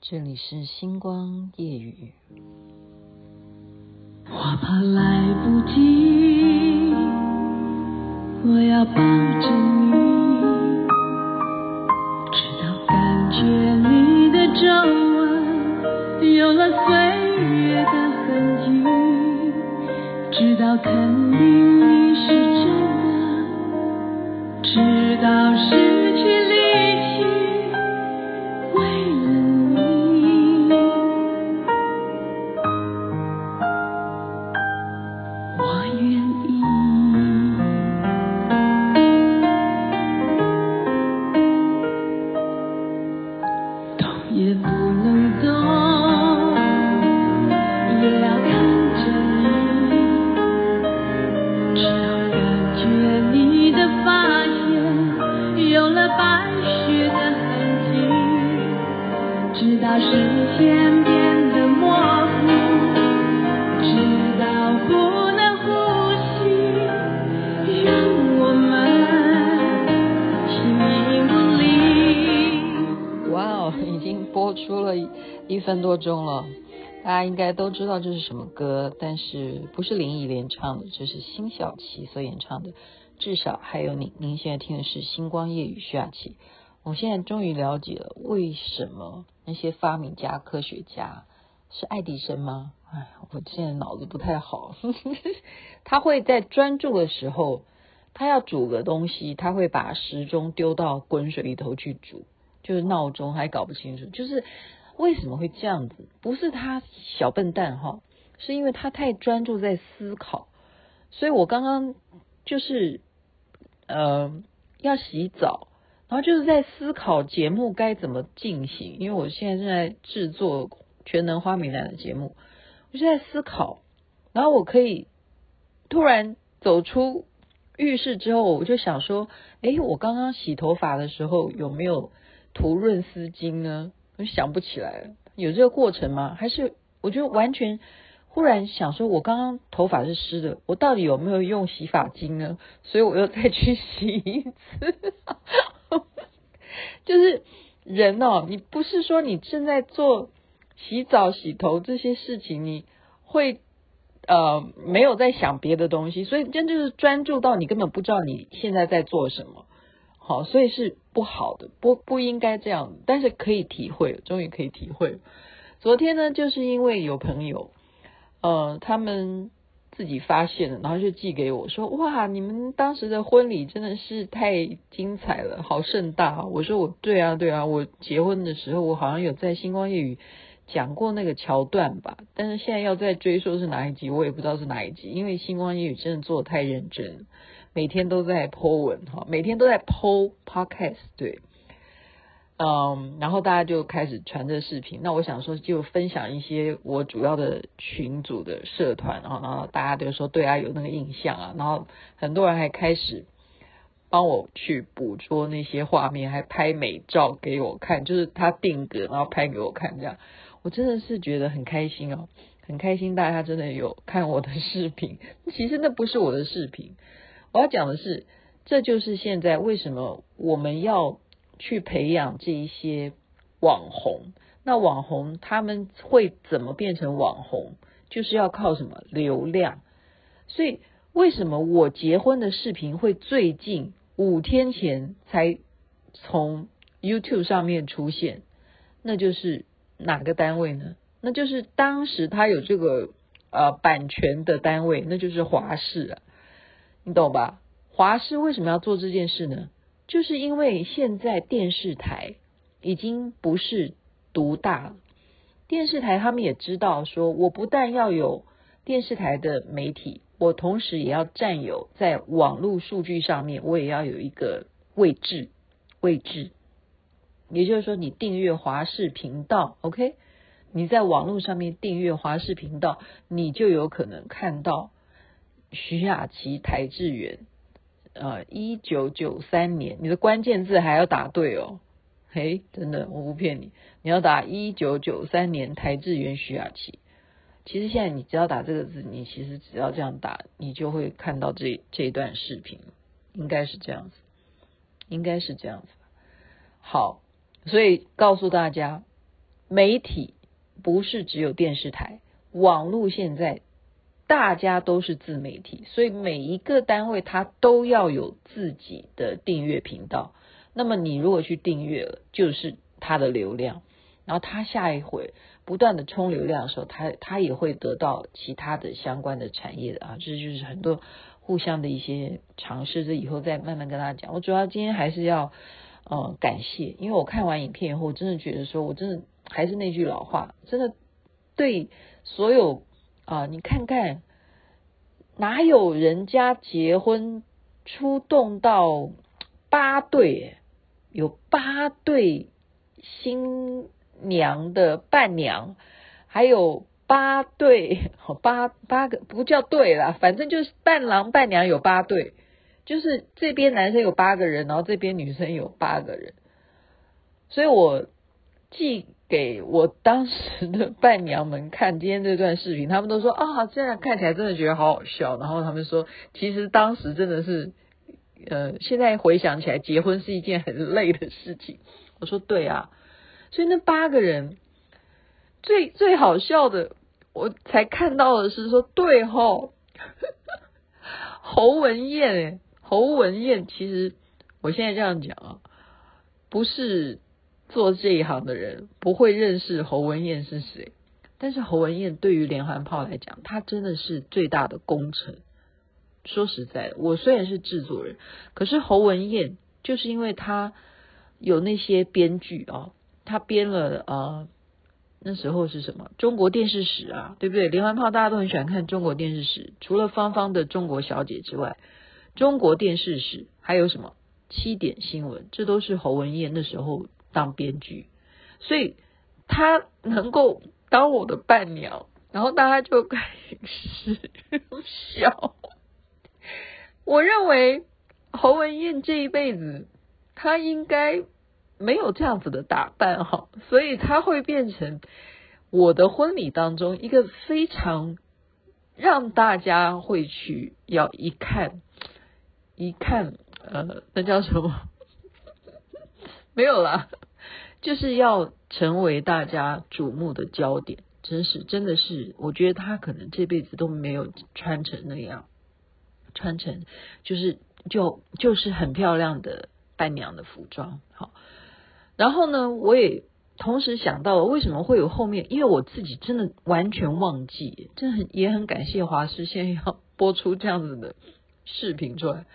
这里是星光夜雨。我怕来不及，我要抱着你，直到感觉你的皱纹有了岁月的痕迹，直到肯定你是真的，直到哇哦，已经播出了一分多钟了，大家应该都知道这是什么歌，但是不是林忆莲唱的，这是辛晓琪所演唱的。至少还有你，您现在听的是《星光夜雨》徐雅琪。我现在终于了解了为什么那些发明家、科学家是爱迪生吗？哎，我现在脑子不太好。他会在专注的时候，他要煮个东西，他会把时钟丢到滚水里头去煮，就是闹钟，还搞不清楚，就是。为什么会这样子？不是他小笨蛋哈，是因为他太专注在思考。所以我刚刚就是呃要洗澡，然后就是在思考节目该怎么进行。因为我现在正在制作《全能花美男》的节目，我就在思考。然后我可以突然走出浴室之后，我就想说：诶，我刚刚洗头发的时候有没有涂润丝巾呢？我想不起来了，有这个过程吗？还是我就完全忽然想说，我刚刚头发是湿的，我到底有没有用洗发精呢？所以我又再去洗一次。就是人哦，你不是说你正在做洗澡、洗头这些事情，你会呃没有在想别的东西，所以真就是专注到你根本不知道你现在在做什么。好，所以是不好的，不不应该这样，但是可以体会，终于可以体会。昨天呢，就是因为有朋友，呃，他们自己发现的，然后就寄给我说：“哇，你们当时的婚礼真的是太精彩了，好盛大。”我说：“我对啊，对啊，我结婚的时候，我好像有在星光夜语讲过那个桥段吧，但是现在要再追溯是哪一集，我也不知道是哪一集，因为星光夜语真的做得太认真。”每天都在 po 文哈，每天都在 po podcast 对，嗯，然后大家就开始传这视频。那我想说，就分享一些我主要的群组的社团，然后然后大家就说对啊有那个印象啊，然后很多人还开始帮我去捕捉那些画面，还拍美照给我看，就是他定格然后拍给我看这样，我真的是觉得很开心哦，很开心大家真的有看我的视频，其实那不是我的视频。我要讲的是，这就是现在为什么我们要去培养这一些网红。那网红他们会怎么变成网红？就是要靠什么流量。所以为什么我结婚的视频会最近五天前才从 YouTube 上面出现？那就是哪个单位呢？那就是当时他有这个呃版权的单位，那就是华视啊。你懂吧？华视为什么要做这件事呢？就是因为现在电视台已经不是独大了。电视台他们也知道，说我不但要有电视台的媒体，我同时也要占有在网络数据上面，我也要有一个位置。位置，也就是说，你订阅华视频道，OK？你在网络上面订阅华视频道，你就有可能看到。徐雅琪、台志源，呃，一九九三年，你的关键字还要打对哦，嘿，真的，我不骗你，你要打一九九三年台智源、徐雅琪。其实现在你只要打这个字，你其实只要这样打，你就会看到这这段视频，应该是这样子，应该是这样子。好，所以告诉大家，媒体不是只有电视台，网络现在大家都是自媒体，所以每一个单位它都要有自己的订阅频道。那么你如果去订阅了，就是它的流量，然后它下一回不断的充流量的时候，它它也会得到其他的相关的产业的啊，这就是很多互相的一些尝试。这以后再慢慢跟大家讲。我主要今天还是要。呃，感谢，因为我看完影片以后，我真的觉得说，我真的还是那句老话，真的对所有啊、你看看哪有人家结婚出动到八对，有八对新娘的伴娘，还有八对，八八个不叫对啦，反正就是伴郎伴娘有八对。就是这边男生有八个人，然后这边女生有八个人，所以我既给我当时的伴娘们看今天这段视频，他们都说啊，这样看起来真的觉得好好笑。然后他们说，其实当时真的是，呃，现在回想起来，结婚是一件很累的事情。我说对啊，所以那八个人最最好笑的，我才看到的是说，对吼，侯文燕诶侯文燕，其实我现在这样讲啊，不是做这一行的人不会认识侯文燕是谁。但是侯文燕对于连环炮来讲，他真的是最大的功臣。说实在的，我虽然是制作人，可是侯文燕就是因为他有那些编剧啊，他编了啊，那时候是什么中国电视史啊，对不对？连环炮大家都很喜欢看中国电视史，除了芳芳的中国小姐之外。中国电视史还有什么七点新闻，这都是侯文燕那时候当编剧，所以他能够当我的伴娘，然后大家就开始 笑。我认为侯文燕这一辈子，他应该没有这样子的打扮哈，所以他会变成我的婚礼当中一个非常让大家会去要一看。一看，呃，那叫什么？没有啦，就是要成为大家瞩目的焦点。真是，真的是，我觉得他可能这辈子都没有穿成那样，穿成就是就就是很漂亮的伴娘的服装。好，然后呢，我也同时想到了为什么会有后面，因为我自己真的完全忘记，真的很也很感谢华视现在要播出这样子的。视频出来，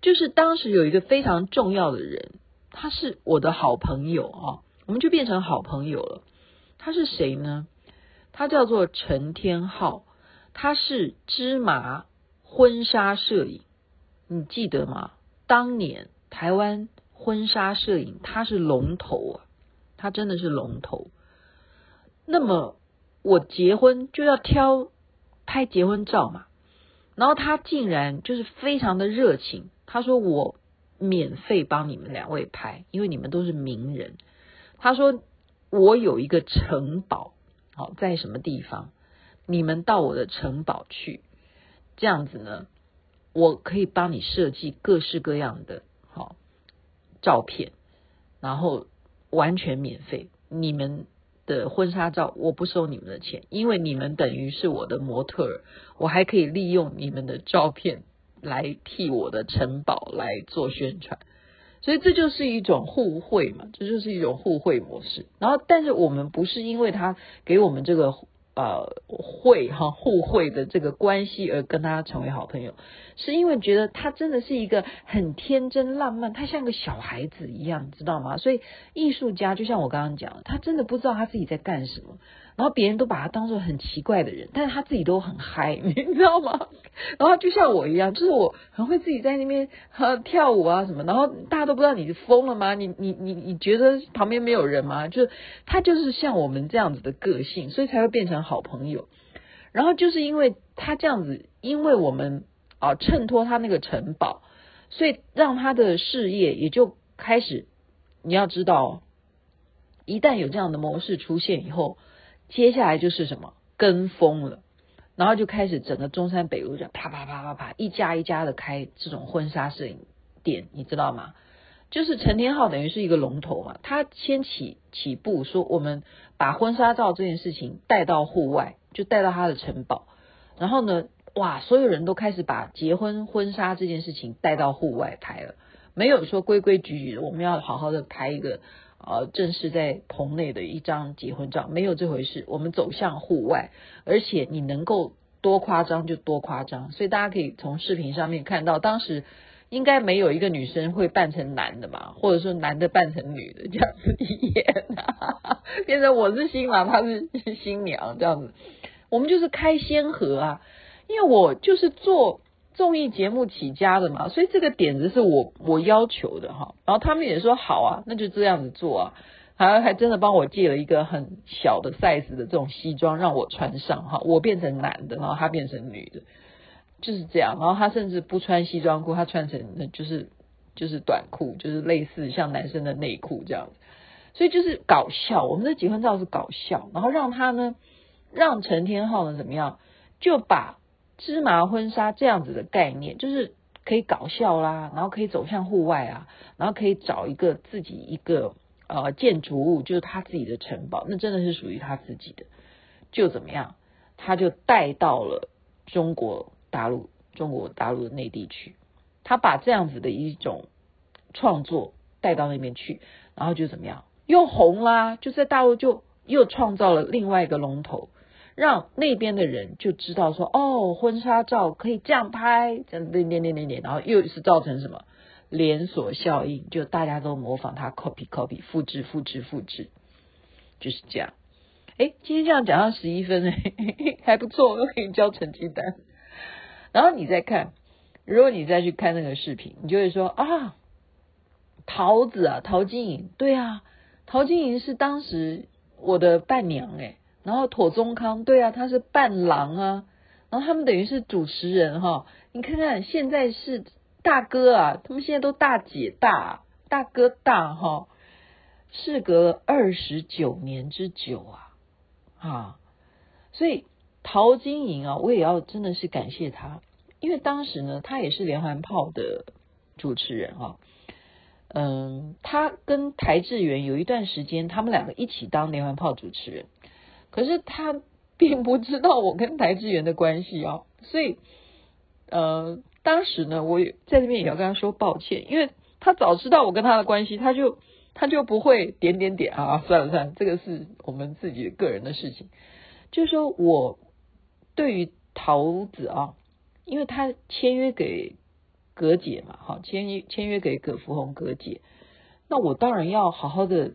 就是当时有一个非常重要的人，他是我的好朋友啊，我们就变成好朋友了。他是谁呢？他叫做陈天浩，他是芝麻婚纱摄影，你记得吗？当年台湾婚纱摄影他是龙头啊，他真的是龙头。那么我结婚就要挑拍结婚照嘛。然后他竟然就是非常的热情，他说我免费帮你们两位拍，因为你们都是名人。他说我有一个城堡，好，在什么地方，你们到我的城堡去，这样子呢，我可以帮你设计各式各样的好照片，然后完全免费，你们。的婚纱照我不收你们的钱，因为你们等于是我的模特儿，我还可以利用你们的照片来替我的城堡来做宣传，所以这就是一种互惠嘛，这就是一种互惠模式。然后，但是我们不是因为他给我们这个。呃，会哈互惠的这个关系而跟他成为好朋友，是因为觉得他真的是一个很天真浪漫，他像个小孩子一样，知道吗？所以艺术家就像我刚刚讲，他真的不知道他自己在干什么。然后别人都把他当做很奇怪的人，但是他自己都很嗨，你知道吗？然后就像我一样，就是我很会自己在那边和跳舞啊什么，然后大家都不知道你是疯了吗？你你你你觉得旁边没有人吗？就是他就是像我们这样子的个性，所以才会变成好朋友。然后就是因为他这样子，因为我们啊衬托他那个城堡，所以让他的事业也就开始。你要知道，一旦有这样的模式出现以后。接下来就是什么跟风了，然后就开始整个中山北路这啪啪啪啪啪，一家一家的开这种婚纱摄影店，你知道吗？就是陈天浩等于是一个龙头嘛，他先起起步说我们把婚纱照这件事情带到户外，就带到他的城堡，然后呢，哇，所有人都开始把结婚婚纱这件事情带到户外拍了，没有说规规矩矩的我们要好好的拍一个呃正式在棚内的一张结婚照，没有这回事，我们走向户外，而且你能够多夸张就多夸张，所以大家可以从视频上面看到当时。应该没有一个女生会扮成男的嘛，或者说男的扮成女的这样子演啊，变成我是新郎，他是新娘这样子。我们就是开先河啊，因为我就是做综艺节目起家的嘛，所以这个点子是我我要求的哈。然后他们也说好啊，那就这样子做啊，还还真的帮我借了一个很小的 size 的这种西装让我穿上哈，我变成男的，然后他变成女的。就是这样，然后他甚至不穿西装裤，他穿成就是就是短裤，就是类似像男生的内裤这样子，所以就是搞笑。我们的结婚照是搞笑，然后让他呢，让陈天浩呢怎么样，就把芝麻婚纱这样子的概念，就是可以搞笑啦，然后可以走向户外啊，然后可以找一个自己一个呃建筑物，就是他自己的城堡，那真的是属于他自己的，就怎么样，他就带到了中国。大陆，中国大陆的内地去，他把这样子的一种创作带到那边去，然后就怎么样，又红啦，就在大陆就又创造了另外一个龙头，让那边的人就知道说，哦，婚纱照可以这样拍，这样点点点点点，然后又是造成什么连锁效应，就大家都模仿他，copy copy，复制复制复制，就是这样。哎，今天这样讲到十一分，嘿嘿嘿，还不错，我都可以交成绩单。然后你再看，如果你再去看那个视频，你就会说啊，桃子啊，陶晶莹，对啊，陶晶莹是当时我的伴娘诶，然后妥宗康，对啊，他是伴郎啊，然后他们等于是主持人哈，你看看现在是大哥啊，他们现在都大姐大，大哥大哈，事隔二十九年之久啊，啊，所以陶晶莹啊，我也要真的是感谢他。因为当时呢，他也是连环炮的主持人哈，嗯，他跟邰智源有一段时间，他们两个一起当连环炮主持人，可是他并不知道我跟邰智源的关系啊，所以，呃，当时呢，我也在这边也要跟他说抱歉，因为他早知道我跟他的关系，他就他就不会点点点啊，算了算了，这个是我们自己个人的事情，就是说我对于桃子啊。因为他签约给葛姐嘛，好，签约签约给葛福红葛姐，那我当然要好好的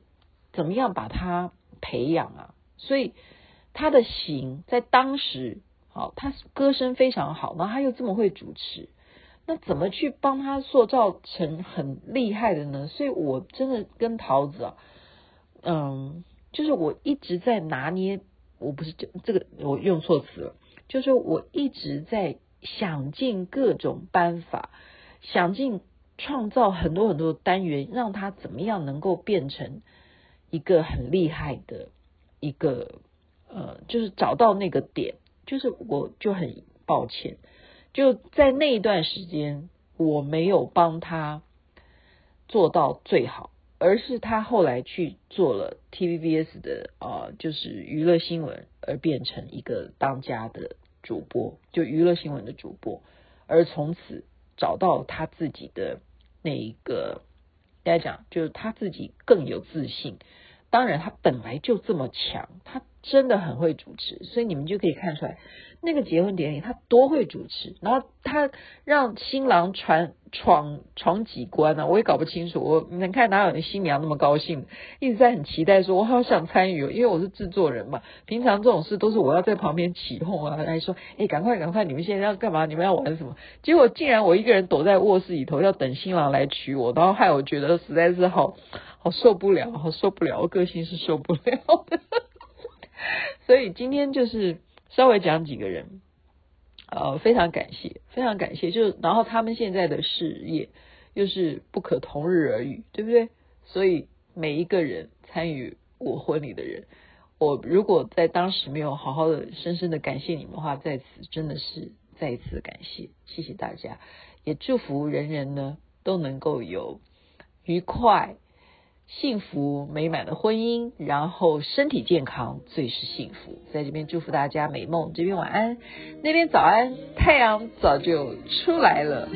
怎么样把他培养啊，所以他的型在当时，好，他歌声非常好，然后他又这么会主持，那怎么去帮他塑造成很厉害的呢？所以我真的跟桃子啊，嗯，就是我一直在拿捏，我不是这这个我用错词了，就是我一直在。想尽各种办法，想尽创造很多很多单元，让他怎么样能够变成一个很厉害的一个呃，就是找到那个点。就是我就很抱歉，就在那一段时间，我没有帮他做到最好，而是他后来去做了 TVBS 的啊、呃，就是娱乐新闻，而变成一个当家的。主播就娱乐新闻的主播，而从此找到他自己的那一个，大家讲就是他自己更有自信。当然，他本来就这么强，他真的很会主持，所以你们就可以看出来。那个结婚典礼，他多会主持，然后他让新郎闯闯闯几关呢、我也搞不清楚。我你能看哪有新娘那么高兴，一直在很期待，说我好想参与，因为我是制作人嘛。平常这种事都是我要在旁边起哄啊，来说，哎，赶快赶快，你们现在要干嘛？你们要玩什么？结果竟然我一个人躲在卧室里头，要等新郎来娶我，然后害我觉得实在是好好受不了，好受不了，我个性是受不了的。所以今天就是。稍微讲几个人，呃，非常感谢，非常感谢。就然后他们现在的事业又是不可同日而语，对不对？所以每一个人参与我婚礼的人，我如果在当时没有好好的、深深的感谢你们的话，在此真的是再一次感谢，谢谢大家，也祝福人人呢都能够有愉快、幸福美满的婚姻，然后身体健康最是幸福。在这边祝福大家美梦，这边晚安，那边早安，太阳早就出来了。